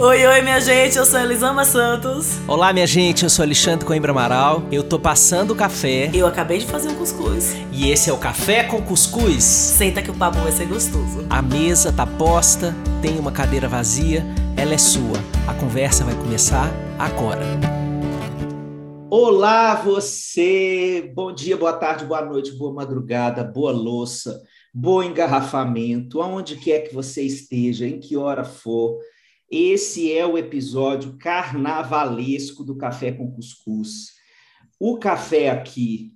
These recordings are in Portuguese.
Oi, oi, minha gente, eu sou Elisama Santos. Olá, minha gente, eu sou Alexandre Coimbra Amaral. Eu tô passando o café. Eu acabei de fazer um cuscuz. E esse é o Café com Cuscuz. Senta que o papo vai ser gostoso. A mesa tá posta, tem uma cadeira vazia, ela é sua. A conversa vai começar agora. Olá, você! Bom dia, boa tarde, boa noite, boa madrugada, boa louça, bom engarrafamento, aonde quer que você esteja, em que hora for. Esse é o episódio carnavalesco do Café com Cuscuz. O café aqui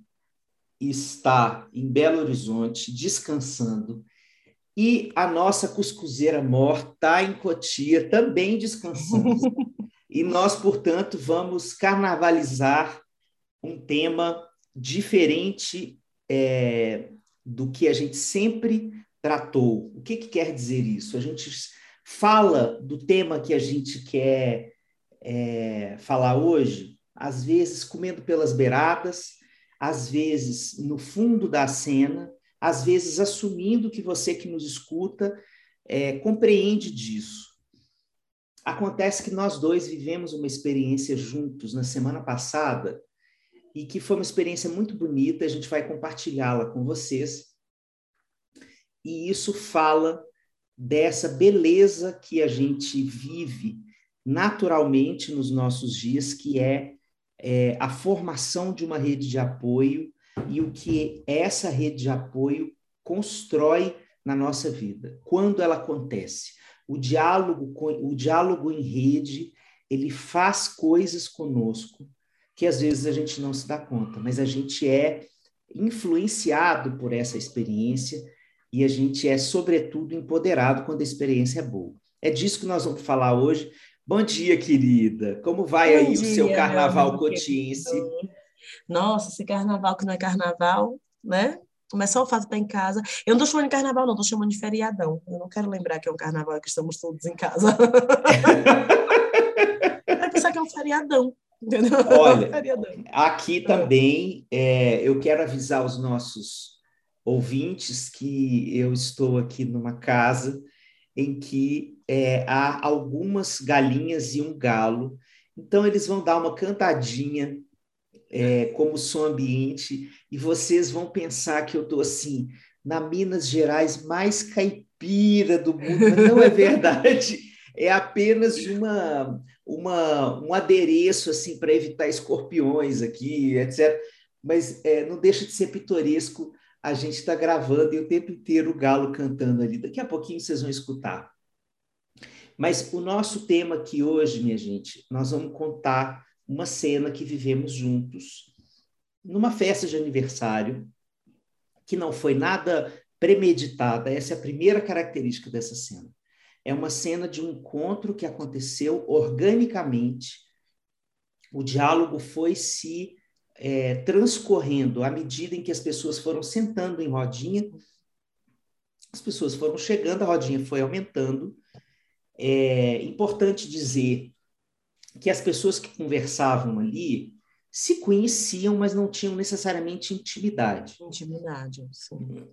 está em Belo Horizonte, descansando, e a nossa cuscuzeira mor está em Cotia, também descansando. e nós, portanto, vamos carnavalizar um tema diferente é, do que a gente sempre tratou. O que, que quer dizer isso? A gente fala do tema que a gente quer é, falar hoje, às vezes comendo pelas beiradas, às vezes no fundo da cena, às vezes assumindo que você que nos escuta é, compreende disso. Acontece que nós dois vivemos uma experiência juntos na semana passada e que foi uma experiência muito bonita, a gente vai compartilhá-la com vocês. E isso fala dessa beleza que a gente vive naturalmente nos nossos dias, que é, é, a formação de uma rede de apoio e o que essa rede de apoio constrói na nossa vida. Quando ela acontece, o diálogo, o diálogo em rede, ele faz coisas conosco que às vezes a gente não se dá conta, mas a gente é influenciado por essa experiência e a gente é, sobretudo, empoderado quando a experiência é boa. É disso que nós vamos falar hoje. Bom dia, querida. Como vai Bom aí dia, o seu carnaval cotiense? Nossa, esse carnaval que não é carnaval, né? Mas só o fato de estar em casa. Eu não estou chamando de carnaval, não, estou chamando de feriadão. Eu não quero lembrar que é um carnaval que estamos todos em casa. Vai pensar que é um feriadão. Entendeu? Olha, aqui também é, eu quero avisar os nossos ouvintes que eu estou aqui numa casa em que é, há algumas galinhas e um galo. Então, eles vão dar uma cantadinha é, como som ambiente e vocês vão pensar que eu estou assim, na Minas Gerais mais caipira do mundo. Não é verdade. É apenas uma, uma, um adereço assim para evitar escorpiões aqui, etc. Mas é, não deixa de ser pitoresco a gente está gravando e o tempo inteiro o galo cantando ali. Daqui a pouquinho vocês vão escutar. Mas o nosso tema aqui hoje, minha gente, nós vamos contar uma cena que vivemos juntos numa festa de aniversário que não foi nada premeditada. Essa é a primeira característica dessa cena. É uma cena de um encontro que aconteceu organicamente. O diálogo foi se é, transcorrendo à medida em que as pessoas foram sentando em rodinha, as pessoas foram chegando, a rodinha foi aumentando. É importante dizer que as pessoas que conversavam ali se conheciam, mas não tinham necessariamente intimidade. Intimidade, sim.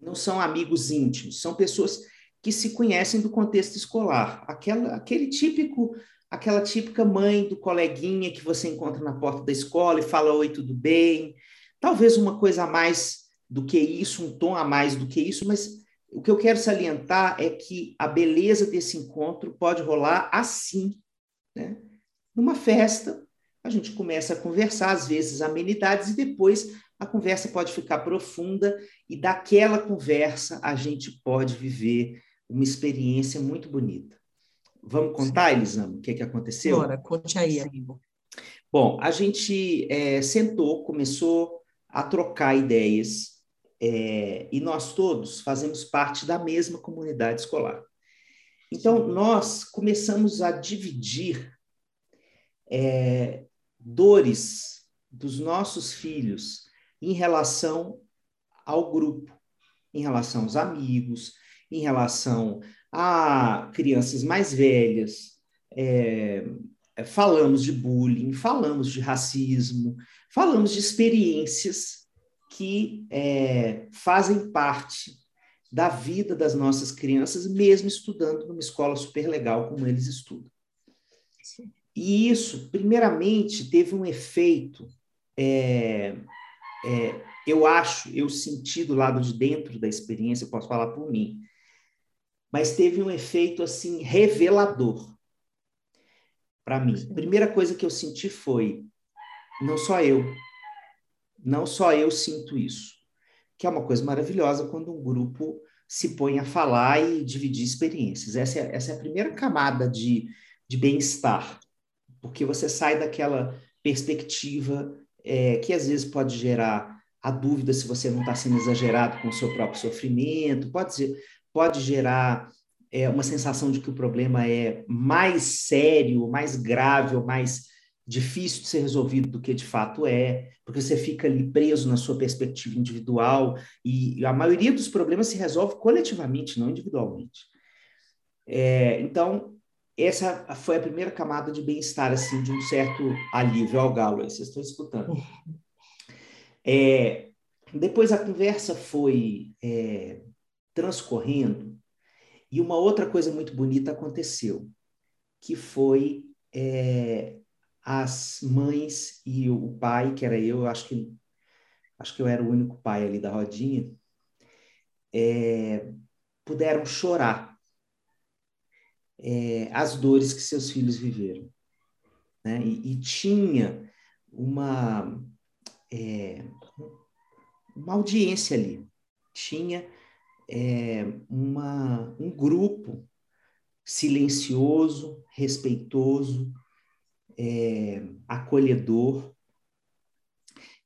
Não são amigos íntimos, são pessoas que se conhecem do contexto escolar. Aquela, aquele típico aquela típica mãe do coleguinha que você encontra na porta da escola e fala oi, tudo bem. Talvez uma coisa a mais do que isso, um tom a mais do que isso, mas o que eu quero salientar é que a beleza desse encontro pode rolar assim, né? Numa festa, a gente começa a conversar, às vezes amenidades, e depois a conversa pode ficar profunda, e daquela conversa a gente pode viver uma experiência muito bonita. Vamos contar, Elisama, o que, é que aconteceu? Bora, conte aí, amigo. Bom, a gente é, sentou, começou a trocar ideias, é, e nós todos fazemos parte da mesma comunidade escolar. Então, nós começamos a dividir é, dores dos nossos filhos em relação ao grupo, em relação aos amigos, em relação a crianças mais velhas, é, falamos de bullying, falamos de racismo, falamos de experiências que é, fazem parte da vida das nossas crianças, mesmo estudando numa escola super legal como eles estudam. Sim. E isso, primeiramente, teve um efeito, é, é, eu acho, eu senti do lado de dentro da experiência, posso falar por mim, mas teve um efeito assim revelador para mim. Primeira coisa que eu senti foi, não só eu, não só eu sinto isso, que é uma coisa maravilhosa quando um grupo se põe a falar e dividir experiências. Essa é, essa é a primeira camada de, de bem-estar porque você sai daquela perspectiva é, que às vezes pode gerar a dúvida se você não está sendo exagerado com o seu próprio sofrimento, pode, pode gerar é, uma sensação de que o problema é mais sério, mais grave, ou mais difícil de ser resolvido do que de fato é, porque você fica ali preso na sua perspectiva individual, e a maioria dos problemas se resolve coletivamente, não individualmente. É, então, essa foi a primeira camada de bem-estar, assim, de um certo alívio ao galo, aí vocês estão escutando. É, depois a conversa foi é, transcorrendo e uma outra coisa muito bonita aconteceu, que foi é, as mães e o pai, que era eu, acho que acho que eu era o único pai ali da rodinha, é, puderam chorar é, as dores que seus filhos viveram. Né? E, e tinha uma, é, uma audiência ali, tinha é, uma, um grupo silencioso, respeitoso, é, acolhedor,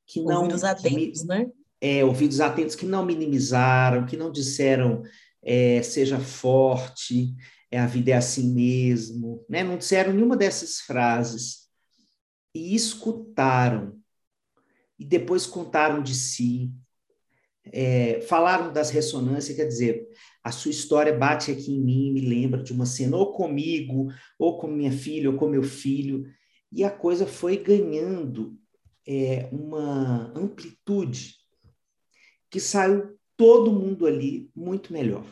que não ouvidos atentos, né? É, ouvidos atentos que não minimizaram, que não disseram é, seja forte, é a vida é assim mesmo, né? Não disseram nenhuma dessas frases e escutaram e depois contaram de si, é, falaram das ressonâncias, quer dizer, a sua história bate aqui em mim, me lembra de uma cena ou comigo, ou com minha filha, ou com meu filho, e a coisa foi ganhando é, uma amplitude que saiu todo mundo ali muito melhor.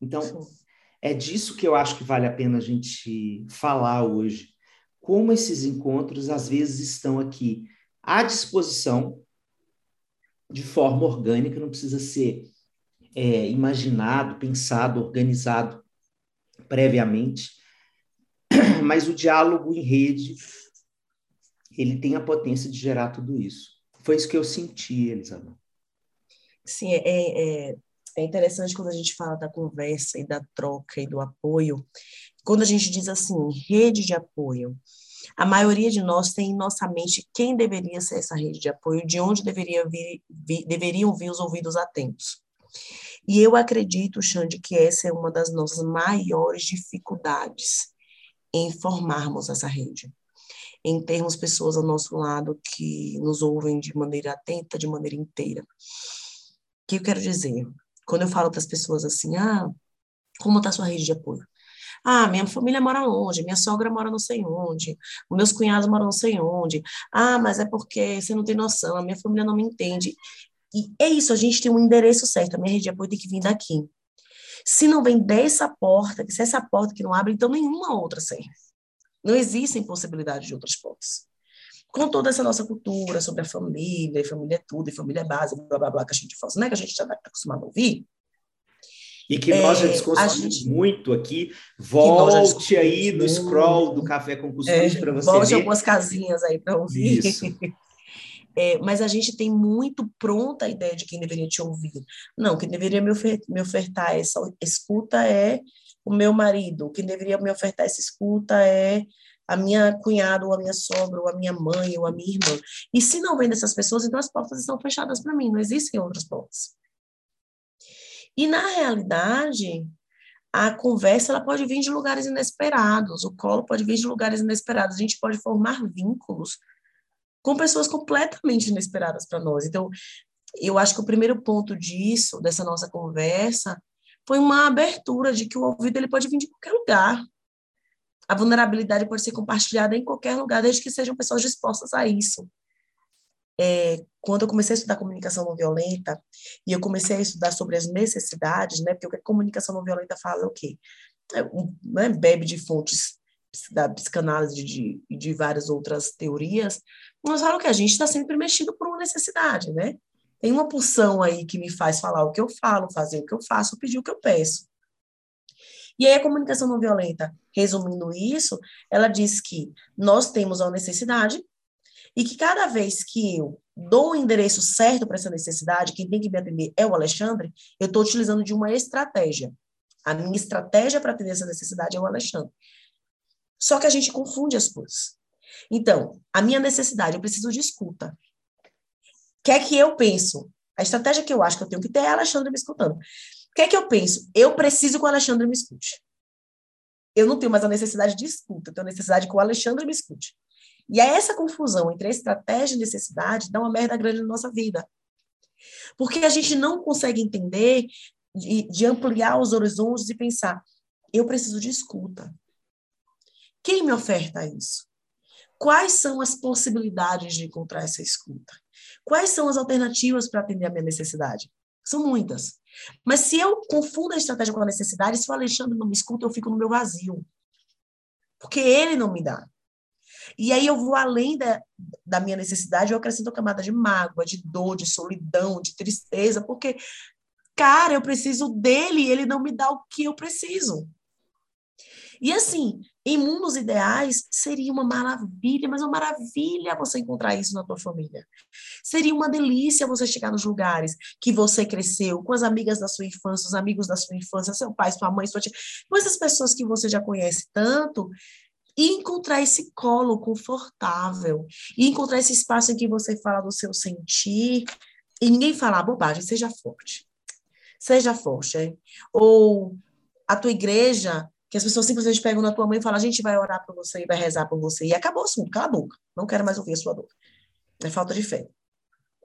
Então, Sim é disso que eu acho que vale a pena a gente falar hoje. Como esses encontros, às vezes, estão aqui à disposição de forma orgânica, não precisa ser é, imaginado, pensado, organizado previamente, mas o diálogo em rede ele tem a potência de gerar tudo isso. Foi isso que eu senti, Elisabeth. Sim, é, é, é interessante quando a gente fala da conversa e da troca e do apoio, quando a gente diz assim, rede de apoio, a maioria de nós tem em nossa mente quem deveria ser essa rede de apoio, de onde deveria vir, deveriam vir os ouvidos atentos. E eu acredito, Xande, que essa é uma das nossas maiores dificuldades em formarmos essa rede. Em termos pessoas ao nosso lado que nos ouvem de maneira atenta, de maneira inteira. O que eu quero dizer? Quando eu falo para as pessoas assim, ah, como está sua rede de apoio? Ah, minha família mora longe, minha sogra mora não sei onde, meus cunhados moram não sei onde. Ah, mas é porque você não tem noção, a minha família não me entende. E é isso, a gente tem um endereço certo, a minha rede de apoio tem que vir daqui. Se não vem dessa porta, se essa porta que não abre, então nenhuma outra serve. Não existem possibilidades de outras portas. Com toda essa nossa cultura sobre a família, e família é tudo, e família é base, blá blá blá, que a gente fala, né? Que a gente já está acostumado a ouvir. E que nós já é, discutimos gente... muito aqui. Volte aí no scroll do Café com Cuscuz é, para você volte ver. algumas casinhas aí para ouvir. Isso. É, mas a gente tem muito pronta a ideia de quem deveria te ouvir. Não, quem deveria me, ofer me ofertar essa escuta é o meu marido. Quem deveria me ofertar essa escuta é a minha cunhada, ou a minha sogra, ou a minha mãe, ou a minha irmã. E se não vem dessas pessoas, então as portas estão fechadas para mim, não existem outras portas. E na realidade, a conversa ela pode vir de lugares inesperados, o colo pode vir de lugares inesperados, a gente pode formar vínculos com pessoas completamente inesperadas para nós. Então, eu acho que o primeiro ponto disso, dessa nossa conversa, foi uma abertura de que o ouvido ele pode vir de qualquer lugar. A vulnerabilidade pode ser compartilhada em qualquer lugar, desde que sejam pessoas dispostas a isso. É, quando eu comecei a estudar comunicação não violenta e eu comecei a estudar sobre as necessidades, né? Porque o que a comunicação não violenta fala é o quê? É, um, né, bebe de fontes da psicanálise de, de várias outras teorias, mas falam que a gente está sempre mexido por uma necessidade, né? Tem uma pulsão aí que me faz falar o que eu falo, fazer o que eu faço, pedir o que eu peço. E aí a comunicação não violenta, resumindo isso, ela diz que nós temos uma necessidade e que cada vez que eu dou o endereço certo para essa necessidade, quem tem que me atender é o Alexandre, eu estou utilizando de uma estratégia. A minha estratégia para atender essa necessidade é o Alexandre. Só que a gente confunde as coisas. Então, a minha necessidade, eu preciso de escuta. O que é que eu penso? A estratégia que eu acho que eu tenho que ter é a Alexandre me escutando. O que é que eu penso? Eu preciso que o Alexandre me escute. Eu não tenho mais a necessidade de escuta, eu tenho a necessidade que o Alexandre me escute. E aí essa confusão entre a estratégia e necessidade dá uma merda grande na nossa vida. Porque a gente não consegue entender de, de ampliar os horizontes e pensar, eu preciso de escuta. Quem me oferta isso? Quais são as possibilidades de encontrar essa escuta? Quais são as alternativas para atender a minha necessidade? São muitas. Mas se eu confundo a estratégia com a necessidade, se o Alexandre não me escuta, eu fico no meu vazio. Porque ele não me dá. E aí eu vou além da, da minha necessidade, eu acrescento camada de mágoa, de dor, de solidão, de tristeza, porque, cara, eu preciso dele e ele não me dá o que eu preciso. E assim, em mundos ideais, seria uma maravilha, mas uma maravilha você encontrar isso na tua família. Seria uma delícia você chegar nos lugares que você cresceu, com as amigas da sua infância, os amigos da sua infância, seu pai, sua mãe, sua tia, com essas pessoas que você já conhece tanto, e encontrar esse colo confortável, e encontrar esse espaço em que você fala do seu sentir, e ninguém falar bobagem, seja forte. Seja forte, hein? Ou a tua igreja, que as pessoas simplesmente pegam na tua mãe e falam, a gente vai orar por você e vai rezar por você, e acabou o assunto, cala a boca, não quero mais ouvir a sua dor. É falta de fé.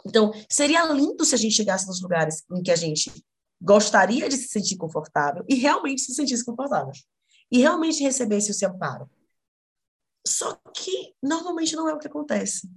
Então, seria lindo se a gente chegasse nos lugares em que a gente gostaria de se sentir confortável e realmente se sentisse confortável. E realmente recebesse o seu amparo. Só que normalmente não é o que acontece.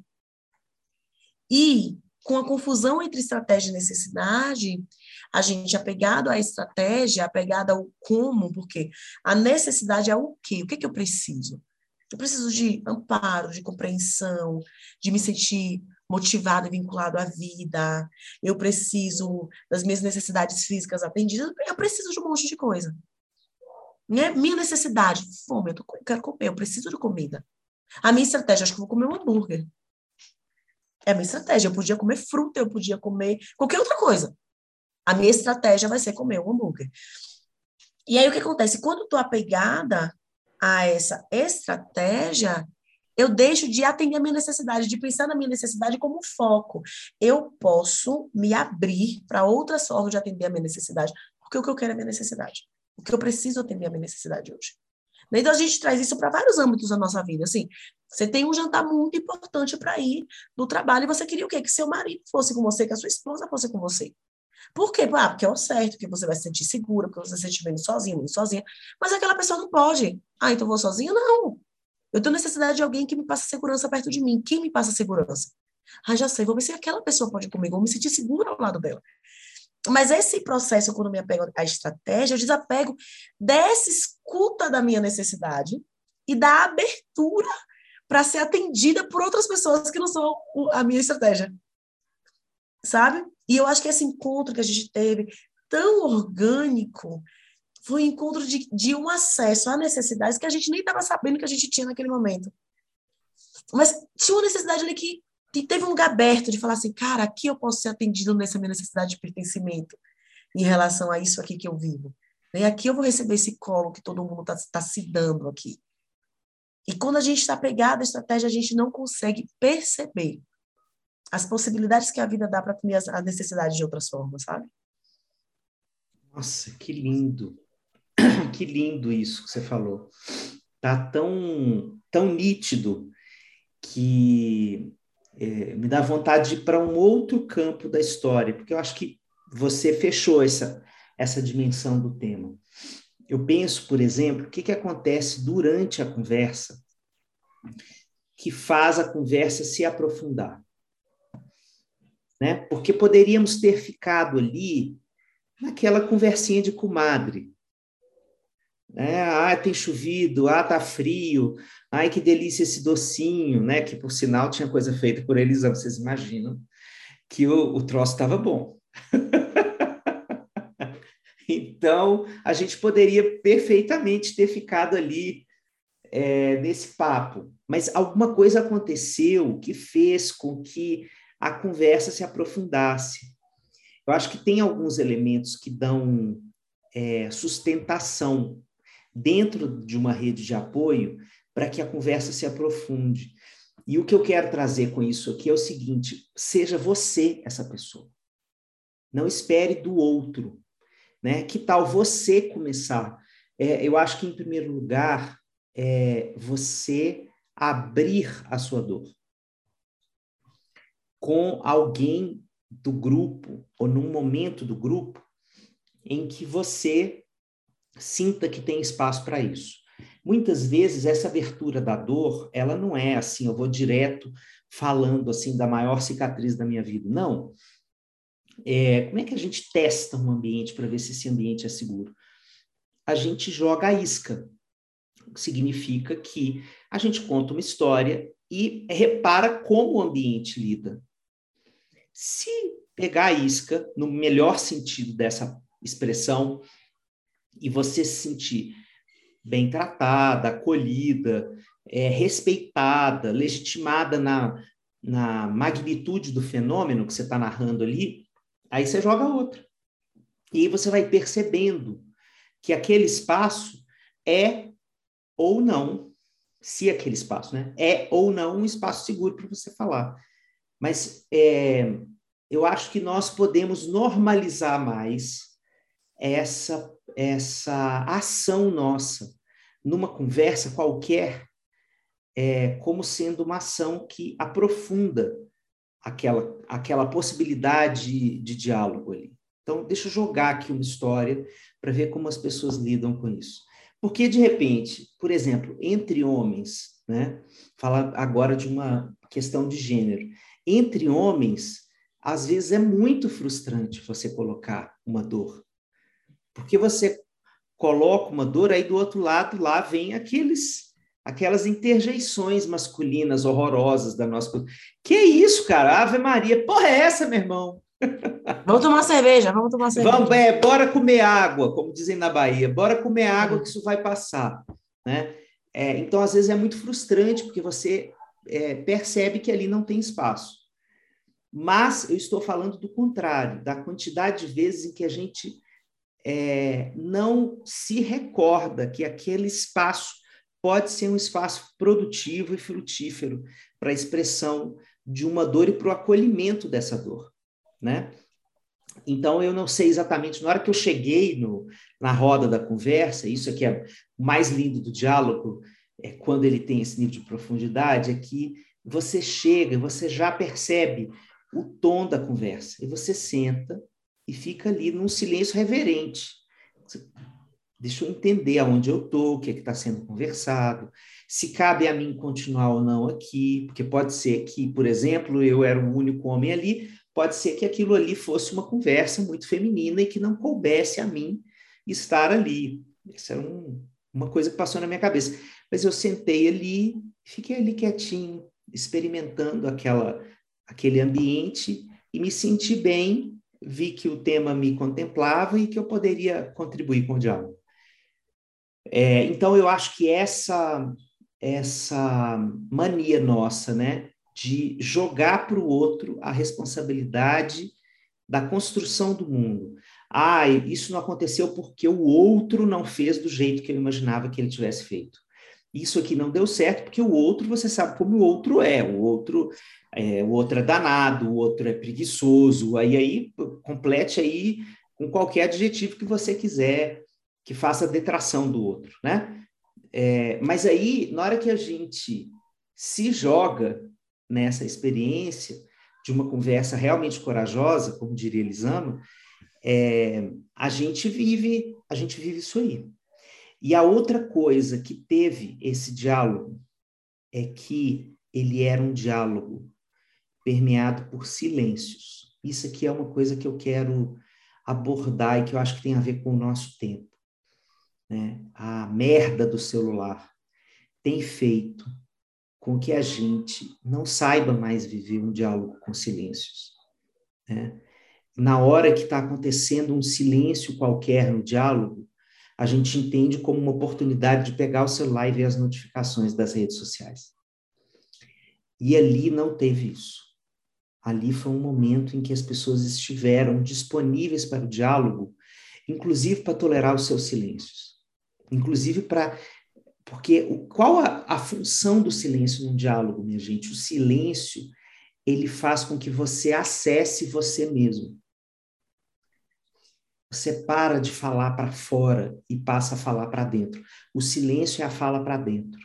E com a confusão entre estratégia e necessidade, a gente apegado à estratégia, apegado ao como, porque a necessidade é o quê? O que, é que eu preciso? Eu preciso de amparo, de compreensão, de me sentir motivado e vinculado à vida. Eu preciso das minhas necessidades físicas atendidas. Eu preciso de um monte de coisa. Né? Minha necessidade, fome, eu tô, quero comer, eu preciso de comida. A minha estratégia, acho que eu vou comer um hambúrguer. É a minha estratégia. Eu podia comer fruta, eu podia comer qualquer outra coisa. A minha estratégia vai ser comer um hambúrguer. E aí o que acontece? Quando estou apegada a essa estratégia, eu deixo de atender a minha necessidade, de pensar na minha necessidade como foco. Eu posso me abrir para outras formas de atender a minha necessidade, porque o que eu quero é a minha necessidade. O que eu preciso atender a minha necessidade hoje. Então, a gente traz isso para vários âmbitos da nossa vida. Assim, você tem um jantar muito importante para ir no trabalho e você queria o quê? Que seu marido fosse com você, que a sua esposa fosse com você. Por quê? Ah, porque é o certo, porque você vai se sentir segura, porque você se sentir bem sozinho, sozinha. Mas aquela pessoa não pode. Ah, então vou sozinha? Não. Eu tenho necessidade de alguém que me passe segurança perto de mim. Quem me passa segurança? Ah, já sei, vou ver se aquela pessoa pode ir comigo, vou me sentir segura ao lado dela. Mas esse processo, quando me apego à estratégia, eu desapego dessa escuta da minha necessidade e da abertura para ser atendida por outras pessoas que não são a minha estratégia. Sabe? E eu acho que esse encontro que a gente teve, tão orgânico, foi um encontro de, de um acesso a necessidades que a gente nem estava sabendo que a gente tinha naquele momento. Mas tinha uma necessidade ali que teve um lugar aberto de falar assim, cara, aqui eu posso ser atendido nessa minha necessidade de pertencimento em relação a isso aqui que eu vivo. E aqui eu vou receber esse colo que todo mundo está tá se dando aqui. E quando a gente está pegado à estratégia, a gente não consegue perceber as possibilidades que a vida dá para atender a necessidade de outras formas, sabe? Nossa, que lindo. Que lindo isso que você falou. Tá tão, tão nítido que é, me dá vontade de ir para um outro campo da história, porque eu acho que você fechou essa, essa dimensão do tema. Eu penso, por exemplo, o que, que acontece durante a conversa que faz a conversa se aprofundar. Né? Porque poderíamos ter ficado ali naquela conversinha de comadre. Né? Ah, tem chovido, ah, tá frio, ai, que delícia esse docinho, né? Que, por sinal, tinha coisa feita por eles, vocês imaginam que o, o troço estava bom. então, a gente poderia perfeitamente ter ficado ali é, nesse papo, mas alguma coisa aconteceu que fez com que a conversa se aprofundasse. Eu acho que tem alguns elementos que dão é, sustentação dentro de uma rede de apoio para que a conversa se aprofunde. E o que eu quero trazer com isso aqui é o seguinte: seja você essa pessoa. Não espere do outro. Né? Que tal você começar? É, eu acho que, em primeiro lugar, é você abrir a sua dor com alguém do grupo ou num momento do grupo em que você sinta que tem espaço para isso. Muitas vezes essa abertura da dor, ela não é assim, eu vou direto falando assim da maior cicatriz da minha vida. Não. É, como é que a gente testa um ambiente para ver se esse ambiente é seguro? A gente joga a isca. Significa que a gente conta uma história e repara como o ambiente lida. Se pegar a isca, no melhor sentido dessa expressão, e você se sentir bem tratada, acolhida, é, respeitada, legitimada na, na magnitude do fenômeno que você está narrando ali, aí você joga outra. E aí você vai percebendo que aquele espaço é ou não, se aquele espaço né, é ou não um espaço seguro para você falar. Mas é, eu acho que nós podemos normalizar mais essa, essa ação nossa numa conversa qualquer é, como sendo uma ação que aprofunda aquela, aquela possibilidade de diálogo ali. Então, deixa eu jogar aqui uma história para ver como as pessoas lidam com isso. Porque, de repente, por exemplo, entre homens, né? Falar agora de uma questão de gênero. Entre homens, às vezes é muito frustrante você colocar uma dor. Porque você coloca uma dor, aí do outro lado lá vem aqueles aquelas interjeições masculinas horrorosas da nossa Que é isso, cara? Ave Maria, porra é essa, meu irmão? Vamos tomar cerveja, vamos tomar cerveja. Vamos, é, bora comer água, como dizem na Bahia. Bora comer água que isso vai passar, né? É, então, às vezes é muito frustrante porque você é, percebe que ali não tem espaço. Mas eu estou falando do contrário, da quantidade de vezes em que a gente é, não se recorda que aquele espaço pode ser um espaço produtivo e frutífero para a expressão de uma dor e para o acolhimento dessa dor, né? Então, eu não sei exatamente, na hora que eu cheguei no, na roda da conversa, isso aqui é o mais lindo do diálogo, é quando ele tem esse nível de profundidade, é que você chega, você já percebe o tom da conversa, e você senta e fica ali num silêncio reverente. Deixa eu entender aonde eu estou, o que é está sendo conversado, se cabe a mim continuar ou não aqui, porque pode ser que, por exemplo, eu era o único homem ali, pode ser que aquilo ali fosse uma conversa muito feminina e que não coubesse a mim estar ali. Isso é um, uma coisa que passou na minha cabeça. Mas eu sentei ali, fiquei ali quietinho, experimentando aquela, aquele ambiente e me senti bem vi que o tema me contemplava e que eu poderia contribuir com o diálogo. É, então, eu acho que essa, essa mania nossa, né, de jogar para o outro a responsabilidade da construção do mundo. Ah, isso não aconteceu porque o outro não fez do jeito que eu imaginava que ele tivesse feito. Isso aqui não deu certo porque o outro, você sabe como o outro é. O outro é, o outro é danado, o outro é preguiçoso, aí, aí complete aí com qualquer adjetivo que você quiser, que faça detração do outro, né? É, mas aí, na hora que a gente se joga nessa experiência de uma conversa realmente corajosa, como diria Elisama, é, a gente vive, a gente vive isso aí. E a outra coisa que teve esse diálogo é que ele era um diálogo permeado por silêncios. Isso aqui é uma coisa que eu quero abordar e que eu acho que tem a ver com o nosso tempo. né, a merda do celular, tem feito com que a gente não saiba mais viver um diálogo com silêncios. Né? Na hora que está acontecendo um silêncio qualquer no diálogo, a gente entende como uma oportunidade de pegar o celular e ver as notificações das redes sociais. E ali não teve isso. Ali foi um momento em que as pessoas estiveram disponíveis para o diálogo, inclusive para tolerar os seus silêncios, inclusive para porque qual a, a função do silêncio no diálogo, minha gente? O silêncio ele faz com que você acesse você mesmo. Você para de falar para fora e passa a falar para dentro. O silêncio é a fala para dentro.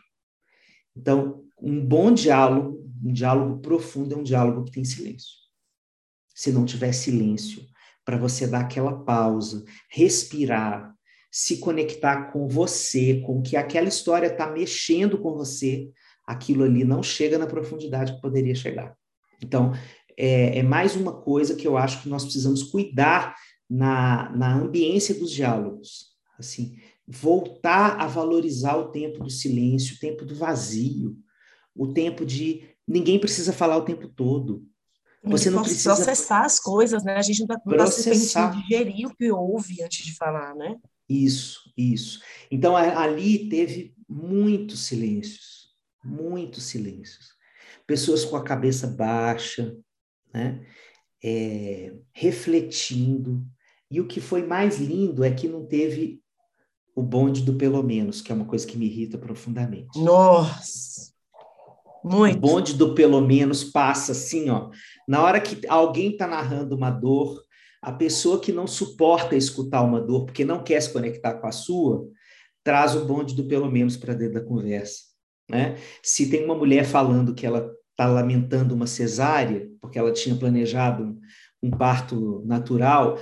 Então, um bom diálogo, um diálogo profundo, é um diálogo que tem silêncio. Se não tiver silêncio, para você dar aquela pausa, respirar, se conectar com você, com que aquela história está mexendo com você, aquilo ali não chega na profundidade que poderia chegar. Então, é, é mais uma coisa que eu acho que nós precisamos cuidar na, na ambiência dos diálogos. Assim, voltar a valorizar o tempo do silêncio, o tempo do vazio, o tempo de ninguém precisa falar o tempo todo. Você não precisa processar as coisas, né? A gente não está tá se permitindo digerir o que ouve antes de falar, né? Isso, isso. Então, ali teve muitos silêncios, muitos silêncios. Pessoas com a cabeça baixa, né? É, refletindo. E o que foi mais lindo é que não teve o bonde do pelo menos, que é uma coisa que me irrita profundamente. Nossa! Muito. O bonde do pelo menos passa assim, ó. Na hora que alguém está narrando uma dor, a pessoa que não suporta escutar uma dor porque não quer se conectar com a sua, traz o bonde do pelo menos para dentro da conversa. Né? Se tem uma mulher falando que ela está lamentando uma cesárea, porque ela tinha planejado um, um parto natural,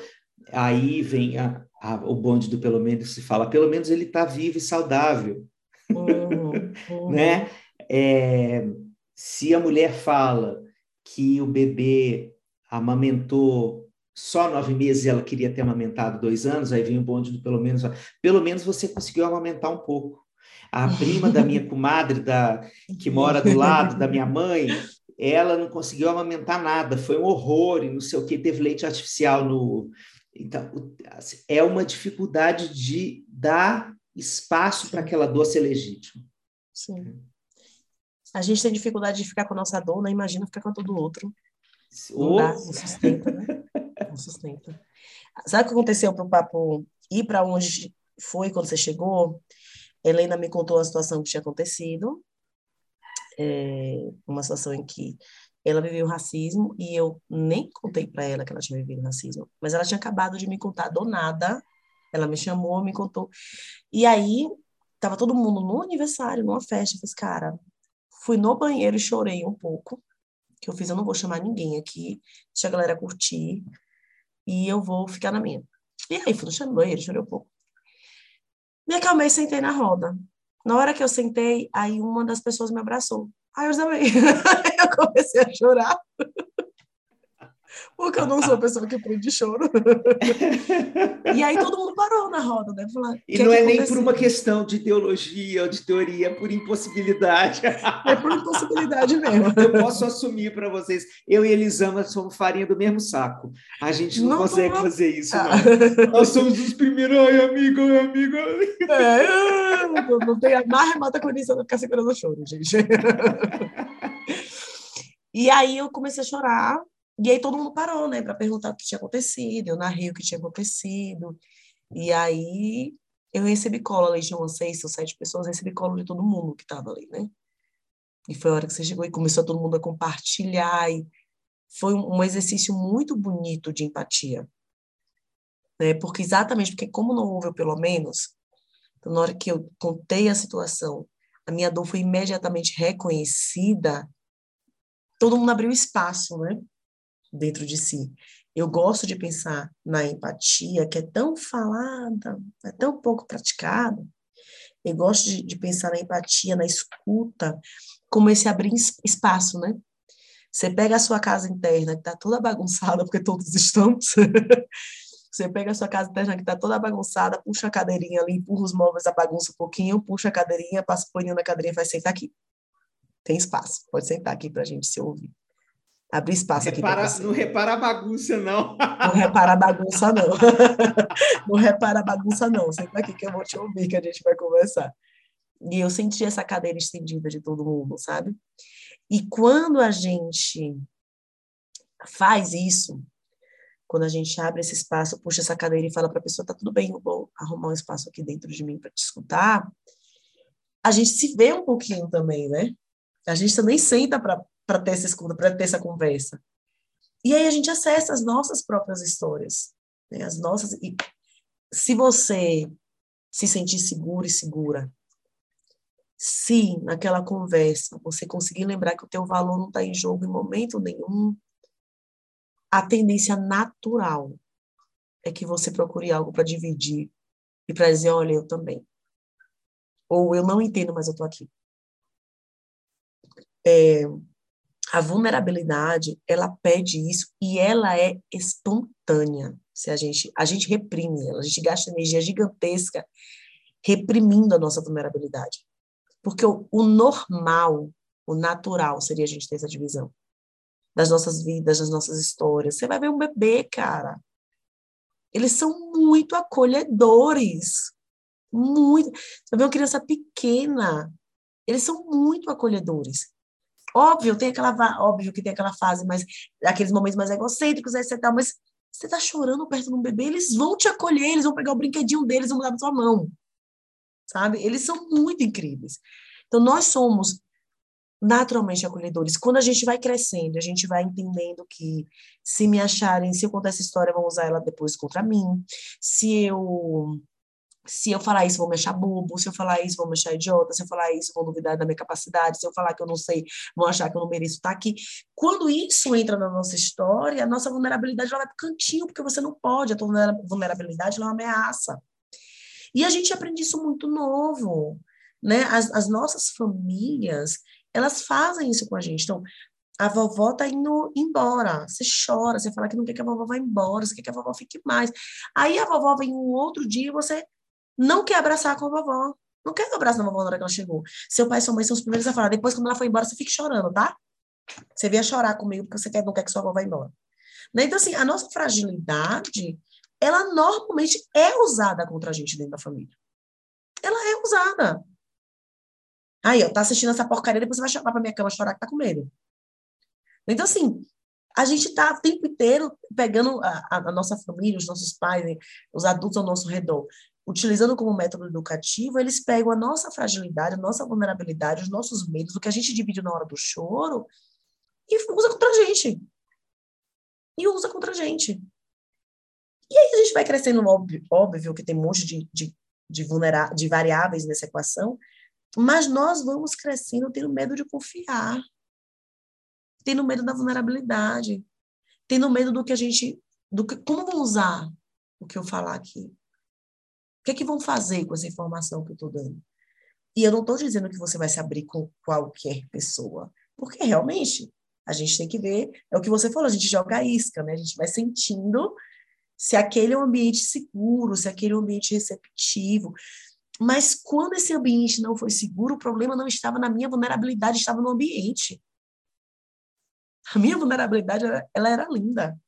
aí vem a, a, o bonde do pelo menos se fala, pelo menos ele está vivo e saudável. Uhum, uhum. né? É, se a mulher fala que o bebê amamentou só nove meses e ela queria ter amamentado dois anos, aí vem o bonde do pelo menos. Pelo menos você conseguiu amamentar um pouco. A prima da minha comadre, da, que mora do lado da minha mãe, ela não conseguiu amamentar nada, foi um horror e não sei o que, teve leite artificial no. Então, assim, é uma dificuldade de dar espaço para aquela dor ser legítima. Sim. A gente tem dificuldade de ficar com a nossa dor, não né? imagina ficar com a dor do outro. Não dá, não sustenta, né? não sustenta. Sabe o que aconteceu para o papo ir para onde foi quando você chegou? Helena me contou uma situação que tinha acontecido, é, uma situação em que ela viveu racismo e eu nem contei para ela que ela tinha vivido racismo, mas ela tinha acabado de me contar do nada. Ela me chamou, me contou. E aí, tava todo mundo no aniversário, numa festa. Eu fiz, cara, fui no banheiro e chorei um pouco. Que eu fiz, eu não vou chamar ninguém aqui, deixa a galera curtir e eu vou ficar na minha. E aí fui no banheiro, chorei um pouco. Me acalmei sentei na roda. Na hora que eu sentei, aí uma das pessoas me abraçou. Aí eu também. eu comecei a chorar porque eu não sou a pessoa que prende choro. e aí todo mundo parou na roda, né? Falar, e não é, é nem por uma questão de teologia ou de teoria, é por impossibilidade. é por impossibilidade mesmo. Eu posso assumir para vocês, eu e Elisama somos farinha do mesmo saco. A gente não, não consegue não... fazer isso, ah. Nós somos os primeiros, ai, amigo, ai, amigo. É, não, não tem a mais remota condição de ficar segurando o choro, gente. E aí eu comecei a chorar, e aí todo mundo parou, né, para perguntar o que tinha acontecido, eu narrei o que tinha acontecido. E aí eu recebi cola, ali tinha umas seis ou sete pessoas, recebi cola de todo mundo que estava ali, né? E foi a hora que você chegou e começou todo mundo a compartilhar. E foi um exercício muito bonito de empatia. Né? Porque exatamente, porque como não houve, pelo menos, então, na hora que eu contei a situação, a minha dor foi imediatamente reconhecida, todo mundo abriu espaço, né? Dentro de si. Eu gosto de pensar na empatia, que é tão falada, é tão pouco praticada. Eu gosto de, de pensar na empatia, na escuta, como esse abrir espaço, né? Você pega a sua casa interna, que está toda bagunçada, porque todos estamos, Você pega a sua casa interna que está toda bagunçada, puxa a cadeirinha ali, empurra os móveis, a bagunça um pouquinho, puxa a cadeirinha, passa o paninho na cadeirinha e vai sentar aqui. Tem espaço, pode sentar aqui para a gente se ouvir. Abrir espaço repara, aqui. Não repara a bagunça, não. Não repara a bagunça, não. não repara a bagunça, não. Senta aqui que eu vou te ouvir, que a gente vai conversar. E eu senti essa cadeira estendida de todo mundo, sabe? E quando a gente faz isso, quando a gente abre esse espaço, puxa essa cadeira e fala para a pessoa, tá tudo bem, eu vou arrumar um espaço aqui dentro de mim para te escutar, a gente se vê um pouquinho também, né? A gente também senta para para ter essa escuta, para ter essa conversa. E aí a gente acessa as nossas próprias histórias, né? as nossas. E se você se sentir seguro e segura, se naquela conversa você conseguir lembrar que o teu valor não está em jogo em momento nenhum, a tendência natural é que você procure algo para dividir e para dizer, olha, eu também. Ou eu não entendo, mas eu estou aqui. É, a vulnerabilidade, ela pede isso e ela é espontânea. Se a gente, a gente reprime ela, a gente gasta energia gigantesca reprimindo a nossa vulnerabilidade. Porque o, o normal, o natural seria a gente ter essa divisão das nossas vidas, das nossas histórias. Você vai ver um bebê, cara. Eles são muito acolhedores. Muito. Você ver uma criança pequena. Eles são muito acolhedores. Óbvio, tem aquela, óbvio que tem aquela fase, mas aqueles momentos mais egocêntricos, etc. Mas você tá chorando perto de um bebê, eles vão te acolher, eles vão pegar o brinquedinho deles, vão dar na sua mão. Sabe? Eles são muito incríveis. Então, nós somos naturalmente acolhedores. Quando a gente vai crescendo, a gente vai entendendo que se me acharem, se eu contar essa história, vão usar ela depois contra mim. Se eu se eu falar isso, vão me achar bobo, se eu falar isso, vão me achar idiota, se eu falar isso, vão duvidar da minha capacidade, se eu falar que eu não sei, vão achar que eu não mereço estar aqui. Quando isso entra na nossa história, a nossa vulnerabilidade vai para o cantinho, porque você não pode, a tua vulnerabilidade é uma ameaça. E a gente aprende isso muito novo, né? As, as nossas famílias, elas fazem isso com a gente. Então, a vovó tá indo embora. Você chora, você fala que não quer que a vovó vá embora, você quer que a vovó fique mais. Aí a vovó vem um outro dia e você não quer abraçar com a vovó. Não quer abraçar a vovó na hora que ela chegou. Seu pai e sua mãe são os primeiros a falar. Depois, quando ela foi embora, você fica chorando, tá? Você vem chorar comigo porque você quer, não quer que sua avó vá embora. Né? Então, assim, a nossa fragilidade, ela normalmente é usada contra a gente dentro da família. Ela é usada. Aí, ó, tá assistindo essa porcaria, depois você vai chamar pra minha cama chorar que tá com medo. Então, assim, a gente tá o tempo inteiro pegando a, a nossa família, os nossos pais, né, os adultos ao nosso redor, utilizando como método educativo, eles pegam a nossa fragilidade, a nossa vulnerabilidade, os nossos medos, o que a gente divide na hora do choro, e usa contra a gente. E usa contra a gente. E aí a gente vai crescendo, óbvio, óbvio que tem um monte de, de, de, vulnerar, de variáveis nessa equação, mas nós vamos crescendo tendo medo de confiar, tendo medo da vulnerabilidade, tendo medo do que a gente. Do que, como vão usar o que eu falar aqui? Que que vão fazer com essa informação que eu estou dando? E eu não estou dizendo que você vai se abrir com qualquer pessoa, porque realmente a gente tem que ver, é o que você falou, a gente joga isca, né? A gente vai sentindo se aquele é um ambiente seguro, se aquele é um ambiente receptivo, mas quando esse ambiente não foi seguro, o problema não estava na minha vulnerabilidade, estava no ambiente. A minha vulnerabilidade, ela era linda.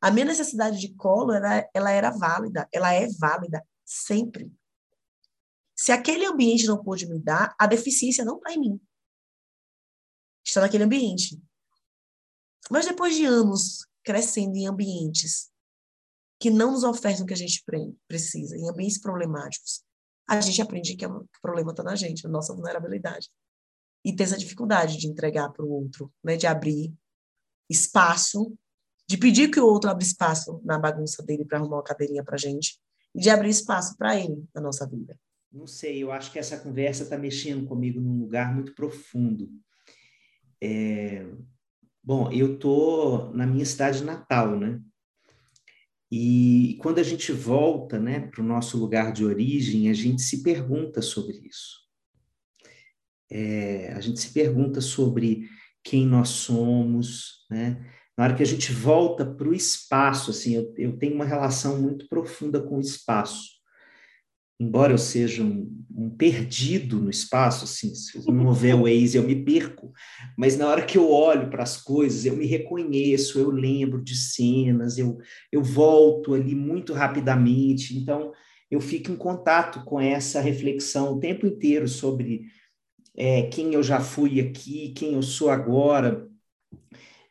A minha necessidade de colo, ela, ela era válida, ela é válida sempre. Se aquele ambiente não pôde me dar, a deficiência não está em mim. Está naquele ambiente. Mas depois de anos crescendo em ambientes que não nos ofertam o que a gente precisa, em ambientes problemáticos, a gente aprende que, o problema está na gente, na nossa vulnerabilidade. E tem essa dificuldade de entregar para o outro, né? de abrir espaço, de pedir que o outro abra espaço na bagunça dele para arrumar uma cadeirinha para a gente, de abrir espaço para ele na nossa vida. Não sei, eu acho que essa conversa está mexendo comigo num lugar muito profundo. É... Bom, eu estou na minha cidade natal, né? E quando a gente volta né, para o nosso lugar de origem, a gente se pergunta sobre isso. É, a gente se pergunta sobre quem nós somos, né? Na hora que a gente volta para o espaço, assim, eu, eu tenho uma relação muito profunda com o espaço. Embora eu seja um, um, perdido no espaço, assim, se não houver Waze, eu me perco, mas na hora que eu olho para as coisas, eu me reconheço, eu lembro de cenas, eu, eu volto ali muito rapidamente, então eu fico em contato com essa reflexão o tempo inteiro sobre é, quem eu já fui aqui, quem eu sou agora,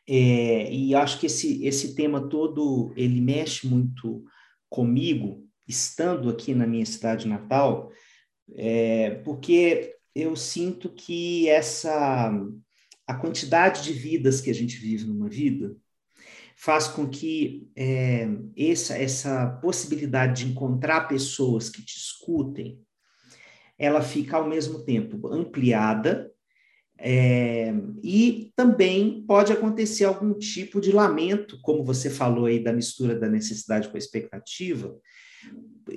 é, e acho que esse, esse tema todo, ele mexe muito comigo, estando aqui na minha cidade natal, é, porque eu sinto que essa a quantidade de vidas que a gente vive numa vida faz com que é, essa, essa possibilidade de encontrar pessoas que te escutem, ela fica ao mesmo tempo ampliada é, e também pode acontecer algum tipo de lamento, como você falou aí da mistura da necessidade com a expectativa,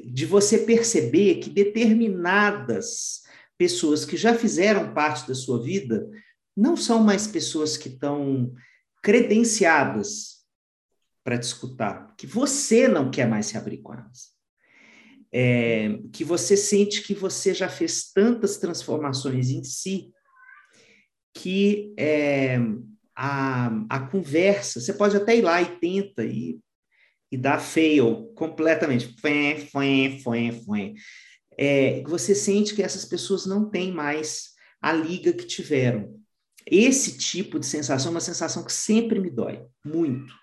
de você perceber que determinadas pessoas que já fizeram parte da sua vida não são mais pessoas que estão credenciadas para te escutar, que você não quer mais se abrir com elas. É, que você sente que você já fez tantas transformações em si que é, a, a conversa, você pode até ir lá e tenta, e e dá fail completamente. Fé, fé, fé, fé. É, você sente que essas pessoas não têm mais a liga que tiveram. Esse tipo de sensação é uma sensação que sempre me dói, muito.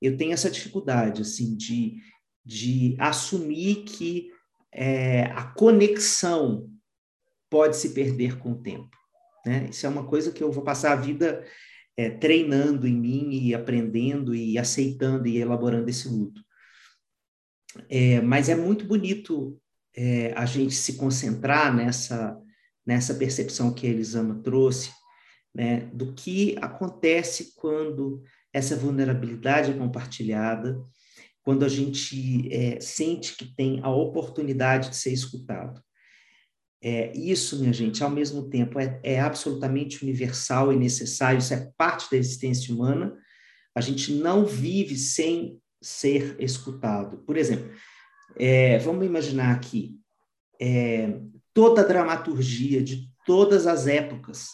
Eu tenho essa dificuldade, assim, de, de assumir que é, a conexão pode se perder com o tempo. Né? Isso é uma coisa que eu vou passar a vida é, treinando em mim e aprendendo e aceitando e elaborando esse luto. É, mas é muito bonito é, a gente se concentrar nessa, nessa percepção que a Elisama trouxe, né, do que acontece quando essa vulnerabilidade é compartilhada, quando a gente é, sente que tem a oportunidade de ser escutado. É, isso, minha gente, ao mesmo tempo é, é absolutamente universal e necessário, isso é parte da existência humana. A gente não vive sem ser escutado. Por exemplo, é, vamos imaginar aqui é, toda a dramaturgia de todas as épocas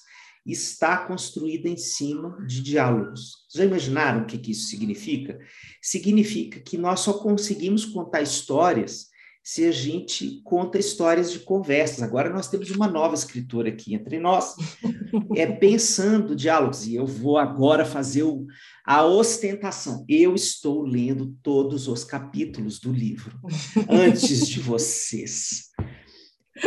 está construída em cima de diálogos. Já imaginaram o que, que isso significa? Significa que nós só conseguimos contar histórias se a gente conta histórias de conversas. Agora nós temos uma nova escritora aqui entre nós, é pensando diálogos. E eu vou agora fazer o, a ostentação. Eu estou lendo todos os capítulos do livro antes de vocês.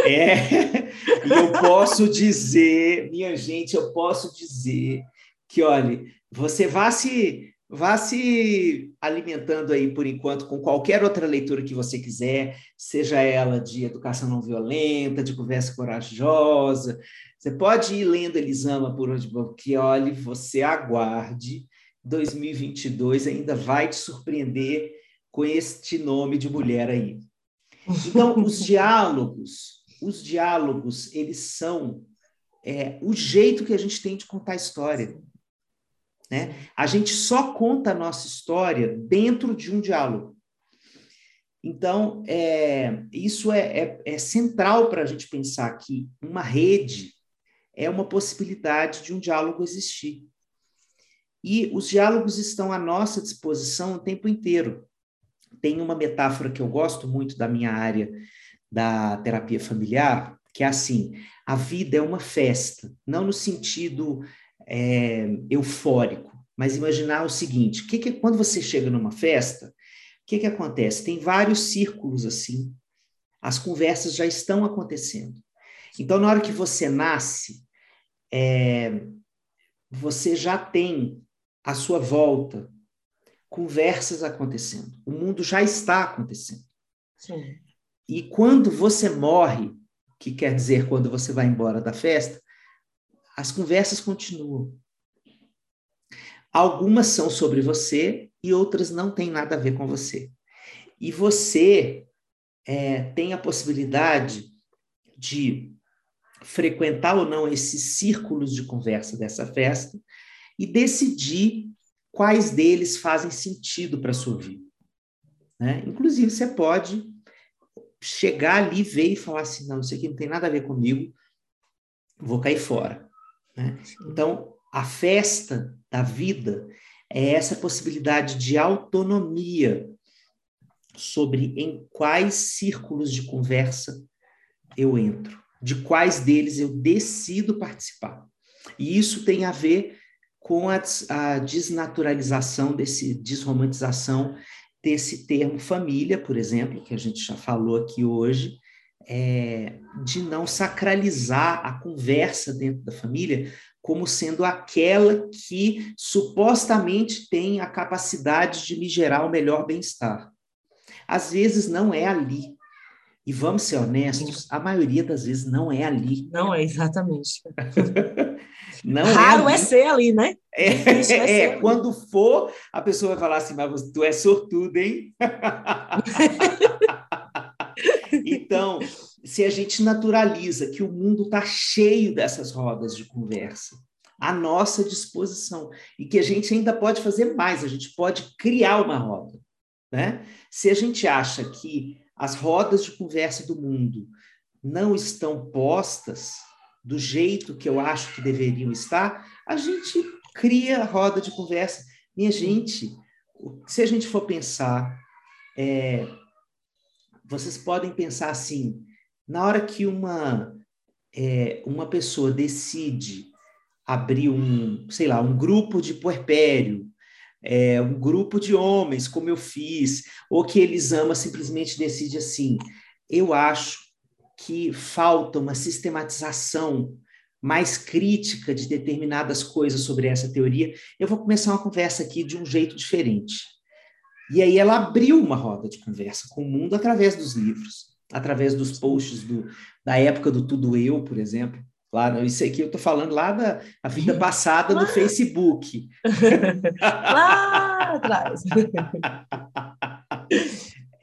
É, e eu posso dizer, minha gente, eu posso dizer que, olha, você vá se Vá se alimentando aí, por enquanto, com qualquer outra leitura que você quiser, seja ela de educação não violenta, de conversa corajosa. Você pode ir lendo Elisama por onde que olhe, você aguarde. 2022 ainda vai te surpreender com este nome de mulher aí. Então, os diálogos, os diálogos, eles são é, o jeito que a gente tem de contar a história. Né? A gente só conta a nossa história dentro de um diálogo. Então, é, isso é, é, é central para a gente pensar que uma rede é uma possibilidade de um diálogo existir. E os diálogos estão à nossa disposição o tempo inteiro. Tem uma metáfora que eu gosto muito da minha área da terapia familiar, que é assim: a vida é uma festa, não no sentido é, eufórico, mas imaginar o seguinte: que que, quando você chega numa festa, o que, que acontece? Tem vários círculos assim, as conversas já estão acontecendo. Então, na hora que você nasce, é, você já tem à sua volta conversas acontecendo. O mundo já está acontecendo. Sim. E quando você morre, que quer dizer quando você vai embora da festa, as conversas continuam. Algumas são sobre você e outras não têm nada a ver com você. E você é, tem a possibilidade de frequentar ou não esses círculos de conversa dessa festa e decidir quais deles fazem sentido para a sua vida. Né? Inclusive, você pode chegar ali, ver e falar assim: não, isso aqui não tem nada a ver comigo, vou cair fora. Né? Então, a festa da vida é essa possibilidade de autonomia sobre em quais círculos de conversa eu entro, de quais deles eu decido participar. E isso tem a ver com a, a desnaturalização, desse desromantização desse termo família, por exemplo, que a gente já falou aqui hoje, é, de não sacralizar a conversa dentro da família como sendo aquela que supostamente tem a capacidade de me gerar o melhor bem-estar. Às vezes não é ali. E vamos ser honestos, a maioria das vezes não é ali. Não é, exatamente. não é Raro é, é, ser ali, né? É, é, é quando for, a pessoa vai falar assim, mas tu é sortudo, hein? então, se a gente naturaliza que o mundo está cheio dessas rodas de conversa, à nossa disposição, e que a gente ainda pode fazer mais, a gente pode criar uma roda. Né? Se a gente acha que as rodas de conversa do mundo não estão postas do jeito que eu acho que deveriam estar, a gente cria roda de conversa. Minha gente, se a gente for pensar, é, vocês podem pensar assim, na hora que uma, é, uma pessoa decide abrir um, sei lá, um grupo de puerpério, é, um grupo de homens, como eu fiz, ou que eles amam simplesmente decide assim. Eu acho que falta uma sistematização mais crítica de determinadas coisas sobre essa teoria. Eu vou começar uma conversa aqui de um jeito diferente. E aí ela abriu uma roda de conversa com o mundo através dos livros, através dos posts do, da época do Tudo Eu, por exemplo, Claro, isso aqui eu estou falando lá da a vida passada do Facebook. lá atrás.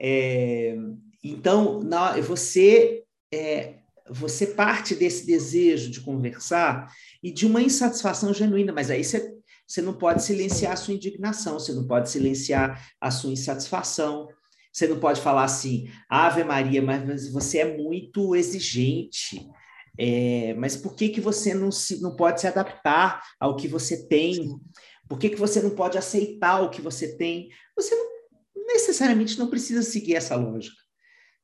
É, então, na, você, é, você parte desse desejo de conversar e de uma insatisfação genuína, mas aí você, você não pode silenciar a sua indignação, você não pode silenciar a sua insatisfação, você não pode falar assim, Ave Maria, mas você é muito exigente é, mas por que, que você não, se, não pode se adaptar ao que você tem? Por que, que você não pode aceitar o que você tem? Você não, necessariamente não precisa seguir essa lógica.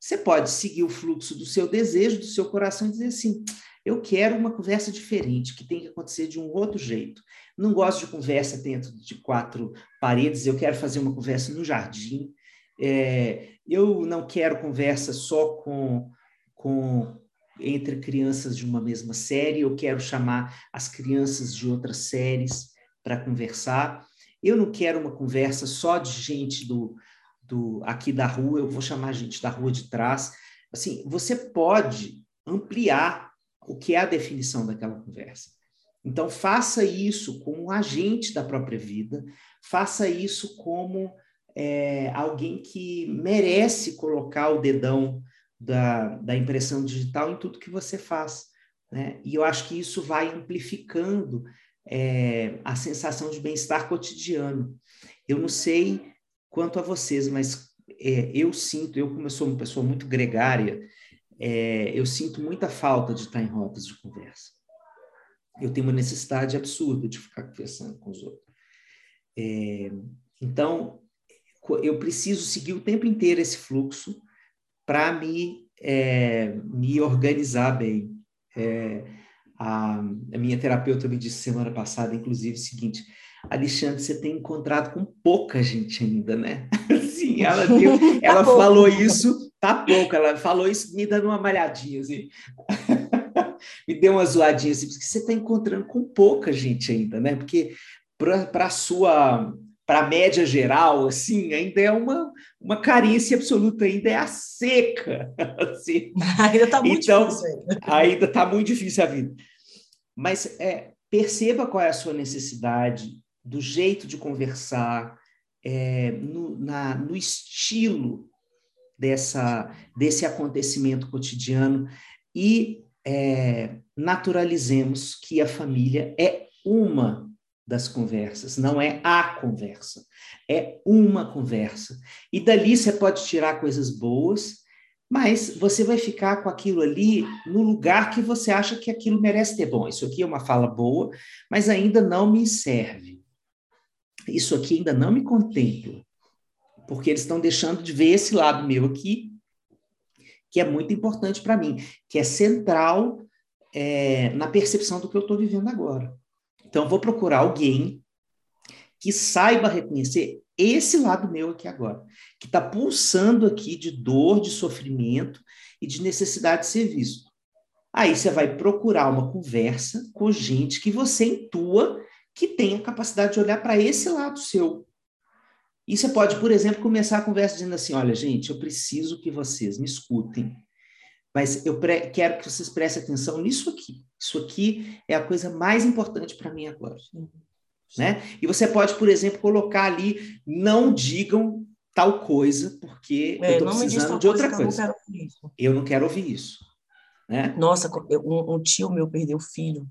Você pode seguir o fluxo do seu desejo, do seu coração e dizer assim: eu quero uma conversa diferente, que tem que acontecer de um outro jeito. Não gosto de conversa dentro de quatro paredes, eu quero fazer uma conversa no jardim. É, eu não quero conversa só com, com entre crianças de uma mesma série, eu quero chamar as crianças de outras séries para conversar. Eu não quero uma conversa só de gente do, do aqui da rua, eu vou chamar gente da rua de trás. Assim, você pode ampliar o que é a definição daquela conversa. Então, faça isso como um agente da própria vida, faça isso como é, alguém que merece colocar o dedão da, da impressão digital em tudo que você faz. Né? E eu acho que isso vai amplificando é, a sensação de bem-estar cotidiano. Eu não sei quanto a vocês, mas é, eu sinto, eu como eu sou uma pessoa muito gregária, é, eu sinto muita falta de estar em rodas de conversa. Eu tenho uma necessidade absurda de ficar conversando com os outros. É, então, eu preciso seguir o tempo inteiro esse fluxo para me, é, me organizar bem. É, a, a, minha terapeuta me disse semana passada, inclusive, o seguinte: Alexandre, você tem encontrado com pouca gente ainda, né? Sim, ela, deu, tá ela falou isso, tá pouco, ela falou isso me dando uma malhadinha, assim. me deu uma zoadinha, assim, porque você está encontrando com pouca gente ainda, né? Porque para a sua para a média geral, assim, ainda é uma, uma carência absoluta, ainda é a seca. Assim. Ainda está muito então, difícil. Ainda está muito difícil a vida. Mas é, perceba qual é a sua necessidade, do jeito de conversar, é, no, na, no estilo dessa, desse acontecimento cotidiano e é, naturalizemos que a família é uma das conversas, não é a conversa, é uma conversa. E dali você pode tirar coisas boas, mas você vai ficar com aquilo ali no lugar que você acha que aquilo merece ter. Bom, isso aqui é uma fala boa, mas ainda não me serve. Isso aqui ainda não me contempla, porque eles estão deixando de ver esse lado meu aqui, que é muito importante para mim, que é central é, na percepção do que eu estou vivendo agora. Então, vou procurar alguém que saiba reconhecer esse lado meu aqui agora, que está pulsando aqui de dor, de sofrimento e de necessidade de ser visto. Aí você vai procurar uma conversa com gente que você intua que tem a capacidade de olhar para esse lado seu. E você pode, por exemplo, começar a conversa dizendo assim: olha, gente, eu preciso que vocês me escutem, mas eu quero que vocês prestem atenção nisso aqui. Isso aqui é a coisa mais importante para mim agora. Né? E você pode, por exemplo, colocar ali, não digam tal coisa, porque é, eu estou precisando de outra coisa. Eu não, eu não quero ouvir isso. Né? Nossa, um, um, tio meu perdeu filho,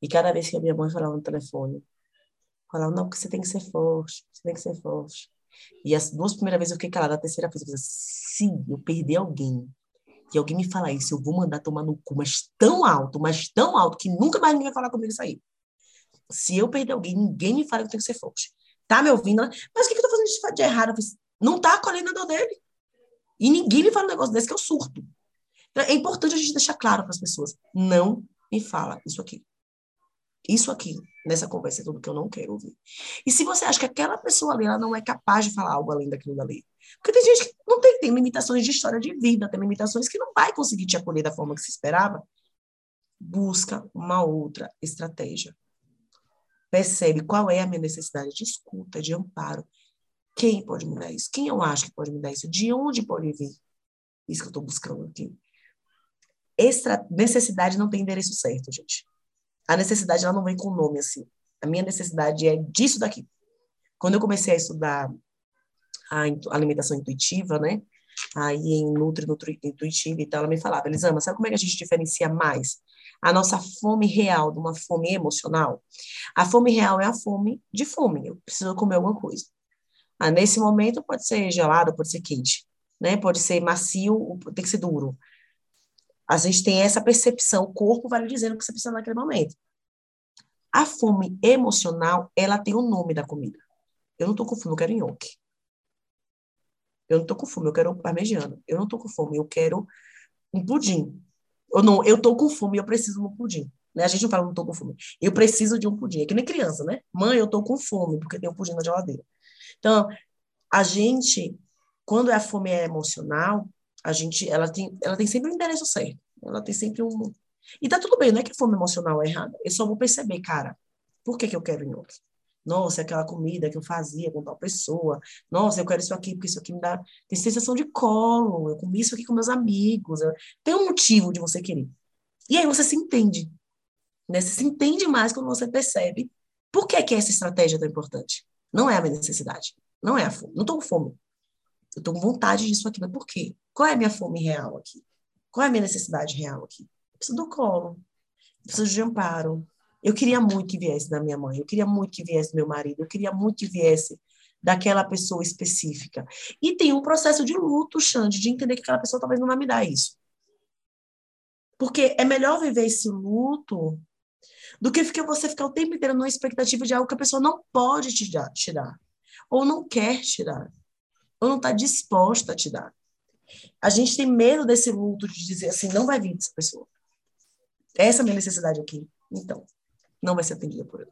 e cada vez que a minha mãe falava no telefone, falava, não, porque você tem que ser forte, você tem que ser forte. E as duas primeiras vezes eu fiquei calada, a terceira vez eu falei, se eu perder alguém, e alguém me falar isso, eu vou mandar tomar no cu, mas tão alto, mas tão alto, que nunca mais ninguém vai falar comigo isso aí. Se eu perder alguém, ninguém me fala que eu tenho que ser forte. Tá me ouvindo? Mas o que, que eu tô fazendo de errado? Não tá acolhendo a dor dele. E ninguém me fala um negócio desse que eu surto. Então, é importante a gente deixar claro para as pessoas. Não me fala isso aqui. Isso aqui, nessa conversa, é tudo que eu não quero ouvir. E se você acha que aquela pessoa ali ela não é capaz de falar algo além daquilo dali, porque tem gente que não tem, tem limitações de história de vida, tem limitações que não vai conseguir te acolher da forma que se esperava, busca uma outra estratégia. Percebe qual é a minha necessidade de escuta, de amparo. Quem pode me dar isso? Quem eu acho que pode me dar isso? De onde pode vir? Isso que eu estou buscando aqui. Extra necessidade não tem endereço certo, gente. A necessidade ela não vem com nome assim. A minha necessidade é disso daqui. Quando eu comecei a estudar a alimentação intuitiva, né? Aí em Nutri, Nutri Intuitiva e tal, ela me falava, Elisama, sabe como é que a gente diferencia mais a nossa fome real de uma fome emocional? A fome real é a fome de fome, eu preciso comer alguma coisa. Ah, nesse momento pode ser gelado, pode ser quente, né? Pode ser macio, tem que ser duro. A gente tem essa percepção, o corpo vai lhe dizendo o que você precisa naquele momento. A fome emocional, ela tem o nome da comida. Eu não tô com fome, eu quero nhoque. Eu não tô com fome, eu quero parmegiana. Eu não tô com fome, eu quero um pudim. Eu não, eu tô com fome, eu preciso de um pudim. Né? A gente não fala não tô com fome. Eu preciso de um pudim. É que nem criança, né? Mãe, eu tô com fome porque tem um pudim na geladeira. Então, a gente, quando a fome é emocional, a gente, ela tem, ela tem sempre um endereço certo. Ela tem sempre um. E tá tudo bem, não é que a fome emocional é errada. Eu só vou perceber, cara, por que, que eu quero nhoque? Nossa, é aquela comida que eu fazia com tal pessoa. Nossa, eu quero isso aqui, porque isso aqui me dá. Tem sensação de colo. Eu comi isso aqui com meus amigos. Tem um motivo de você querer. E aí você se entende. Né? Você se entende mais quando você percebe por que, que essa estratégia é tão importante. Não é a minha necessidade. Não é a fome. Não estou com fome. Eu estou com vontade disso aqui. Mas por quê? Qual é a minha fome real aqui? Qual é a minha necessidade real aqui? Eu preciso do colo. Eu preciso de amparo. Eu queria muito que viesse da minha mãe, eu queria muito que viesse do meu marido, eu queria muito que viesse daquela pessoa específica. E tem um processo de luto, Xande, de entender que aquela pessoa talvez não vai me dar isso. Porque é melhor viver esse luto do que você ficar o tempo inteiro numa expectativa de algo que a pessoa não pode te dar, te dar ou não quer te dar, ou não está disposta a te dar. A gente tem medo desse luto de dizer assim, não vai vir dessa pessoa. Essa é a minha necessidade aqui. Então, não vai ser atendida por ele.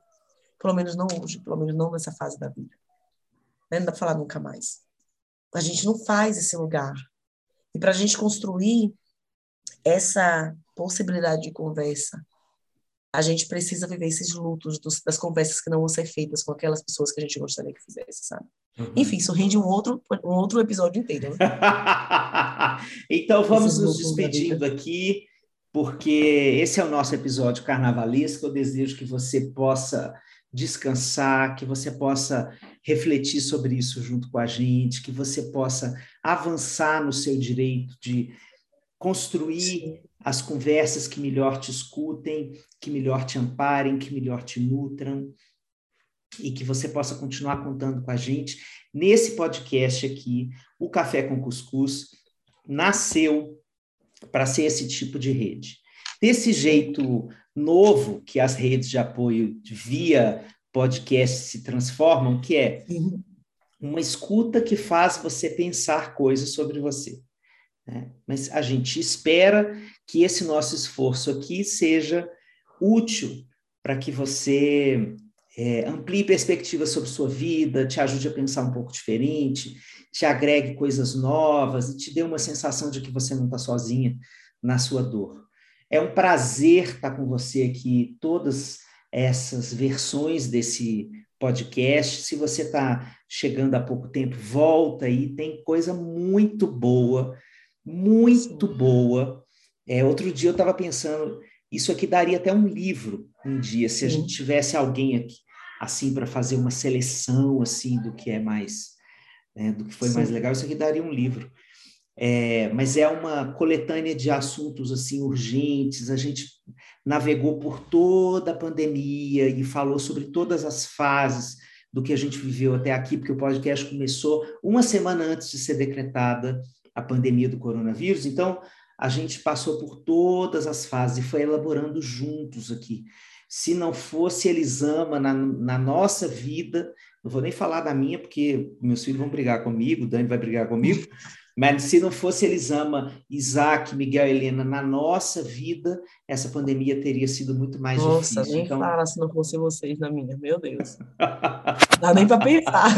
Pelo menos não hoje, pelo menos não nessa fase da vida. Né? Não dá para falar nunca mais. A gente não faz esse lugar. E para a gente construir essa possibilidade de conversa, a gente precisa viver esses lutos dos, das conversas que não vão ser feitas com aquelas pessoas que a gente gostaria que fizesse, sabe? Uhum. Enfim, isso rende um outro, um outro episódio inteiro. Né? então vamos nos despedindo aqui porque esse é o nosso episódio carnavalesco. Eu desejo que você possa descansar, que você possa refletir sobre isso junto com a gente, que você possa avançar no seu direito de construir Sim. as conversas que melhor te escutem, que melhor te amparem, que melhor te nutram. e que você possa continuar contando com a gente nesse podcast aqui, o Café com Cuscuz nasceu para ser esse tipo de rede. Desse jeito novo que as redes de apoio via podcast se transformam, que é uhum. uma escuta que faz você pensar coisas sobre você. Né? Mas a gente espera que esse nosso esforço aqui seja útil para que você é, amplie perspectivas sobre sua vida, te ajude a pensar um pouco diferente, te agregue coisas novas e te dê uma sensação de que você não está sozinha na sua dor. É um prazer estar com você aqui, todas essas versões desse podcast. Se você está chegando há pouco tempo, volta aí, tem coisa muito boa, muito boa. É, outro dia eu estava pensando, isso aqui daria até um livro um dia, se a gente tivesse alguém aqui assim para fazer uma seleção assim do que é mais né, do que foi Sim. mais legal, isso aqui daria um livro. É, mas é uma coletânea de assuntos assim urgentes. A gente navegou por toda a pandemia e falou sobre todas as fases do que a gente viveu até aqui, porque o podcast começou uma semana antes de ser decretada a pandemia do coronavírus. Então, a gente passou por todas as fases e foi elaborando juntos aqui. Se não fosse Elisama na, na nossa vida, não vou nem falar da minha, porque meus filhos vão brigar comigo, o Dani vai brigar comigo, mas se não fosse Elisama, Isaac, Miguel e Helena na nossa vida, essa pandemia teria sido muito mais nossa, difícil. Nossa, nem então... fala se não fosse vocês na minha, meu Deus. Dá nem para pensar.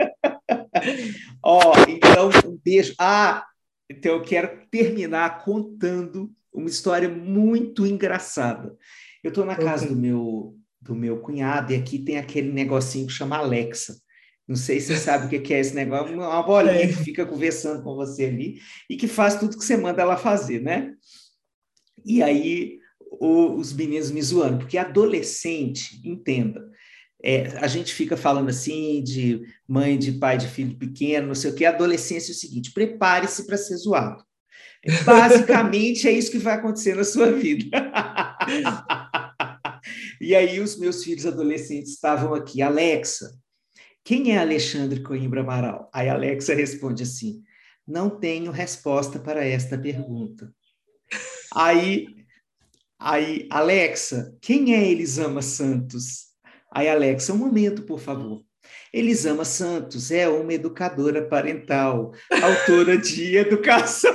Ó, oh, então, um beijo. Ah, então eu quero terminar contando uma história muito engraçada. Eu estou na casa do meu do meu cunhado e aqui tem aquele negocinho que chama Alexa. Não sei se você sabe o que é esse negócio, uma bolinha que fica conversando com você ali e que faz tudo que você manda ela fazer, né? E aí o, os meninos me zoando, porque adolescente, entenda, é, a gente fica falando assim de mãe, de pai, de filho pequeno, não sei o que. A adolescência é o seguinte: prepare-se para ser zoado. Basicamente é isso que vai acontecer na sua vida. e aí os meus filhos adolescentes estavam aqui, Alexa, quem é Alexandre Coimbra Amaral? Aí Alexa responde assim: não tenho resposta para esta pergunta. Aí, aí Alexa, quem é Elisama Santos? Aí, Alexa, um momento, por favor. Elisama Santos é uma educadora parental, autora de educação.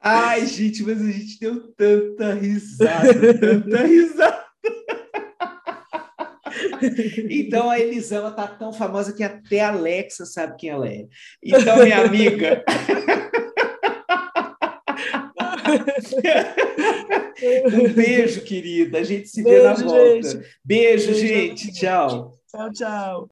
Ai, gente, mas a gente deu tanta risada, tanta risada. Então a Elisama tá tão famosa que até a Alexa sabe quem ela é. Então, minha amiga. um beijo, querida. A gente se beijo, vê na volta. Gente. Beijo, beijo, gente. Tchau. Tchau, tchau.